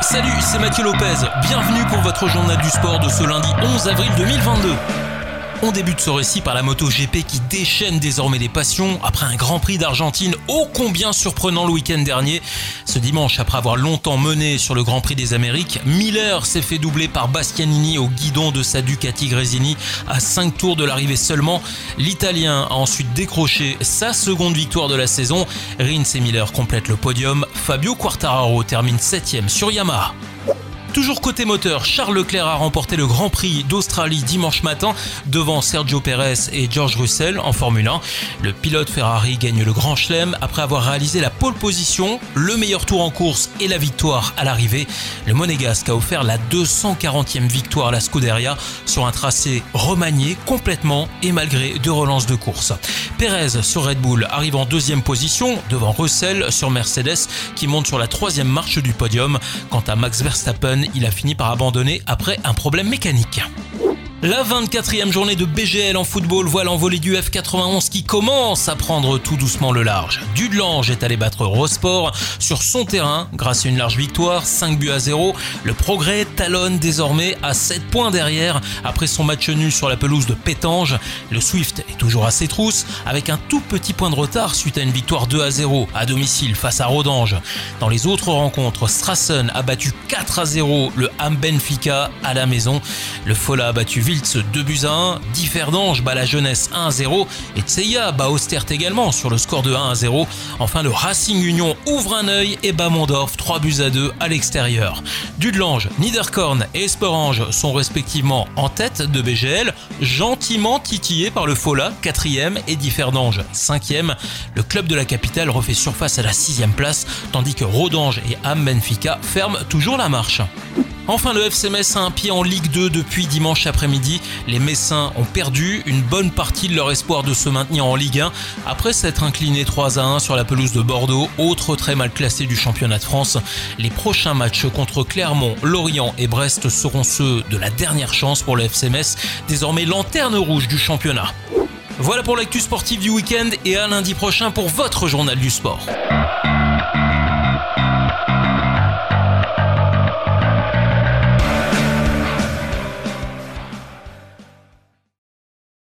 Salut, c'est Mathieu Lopez. Bienvenue pour votre journal du sport de ce lundi 11 avril 2022. On débute ce récit par la moto GP qui déchaîne désormais les passions après un Grand Prix d'Argentine ô combien surprenant le week-end dernier. Ce dimanche, après avoir longtemps mené sur le Grand Prix des Amériques, Miller s'est fait doubler par Bastianini au guidon de sa Ducati Gresini à 5 tours de l'arrivée seulement. L'Italien a ensuite décroché sa seconde victoire de la saison. Rins et Miller complètent le podium. Fabio Quartararo termine 7ème sur Yamaha. Toujours côté moteur, Charles Leclerc a remporté le Grand Prix d'Australie dimanche matin devant Sergio Perez et George Russell en Formule 1. Le pilote Ferrari gagne le Grand Chelem après avoir réalisé la pole position, le meilleur tour en course et la victoire à l'arrivée. Le Monégasque a offert la 240e victoire à la Scuderia sur un tracé remanié complètement et malgré deux relances de course. Perez sur Red Bull arrive en deuxième position devant Russell sur Mercedes qui monte sur la troisième marche du podium. Quant à Max Verstappen, il a fini par abandonner après un problème mécanique. La 24e journée de BGL en football voit l'envolée du F91 qui commence à prendre tout doucement le large. Dudelange est allé battre Rosport sur son terrain grâce à une large victoire, 5 buts à 0. Le progrès talonne désormais à 7 points derrière après son match nul sur la pelouse de Pétange. Le Swift est toujours à ses trousses avec un tout petit point de retard suite à une victoire 2 à 0 à domicile face à Rodange. Dans les autres rencontres, Strassen a battu 4 à 0 le Ham Benfica à la maison. Le Fola a battu 2 buts à 1, Differdange bat la jeunesse 1 à 0 et Tseya bat Ostert également sur le score de 1 à 0. Enfin, le Racing Union ouvre un œil et bat Mondorf 3 buts à 2 à l'extérieur. Dudelange, Niederkorn et Esperange sont respectivement en tête de BGL, gentiment titillés par le Fola 4ème et Differdange 5ème. Le club de la capitale refait surface à la 6ème place, tandis que Rodange et Am Benfica ferment toujours la marche. Enfin, le FC a un pied en Ligue 2 depuis dimanche après-midi. Les Messins ont perdu une bonne partie de leur espoir de se maintenir en Ligue 1 après s'être inclinés 3 à 1 sur la pelouse de Bordeaux, autre très mal classé du championnat de France. Les prochains matchs contre Clermont, Lorient et Brest seront ceux de la dernière chance pour le FC Metz, désormais lanterne rouge du championnat. Voilà pour l'actu sportive du week-end et à lundi prochain pour votre journal du sport.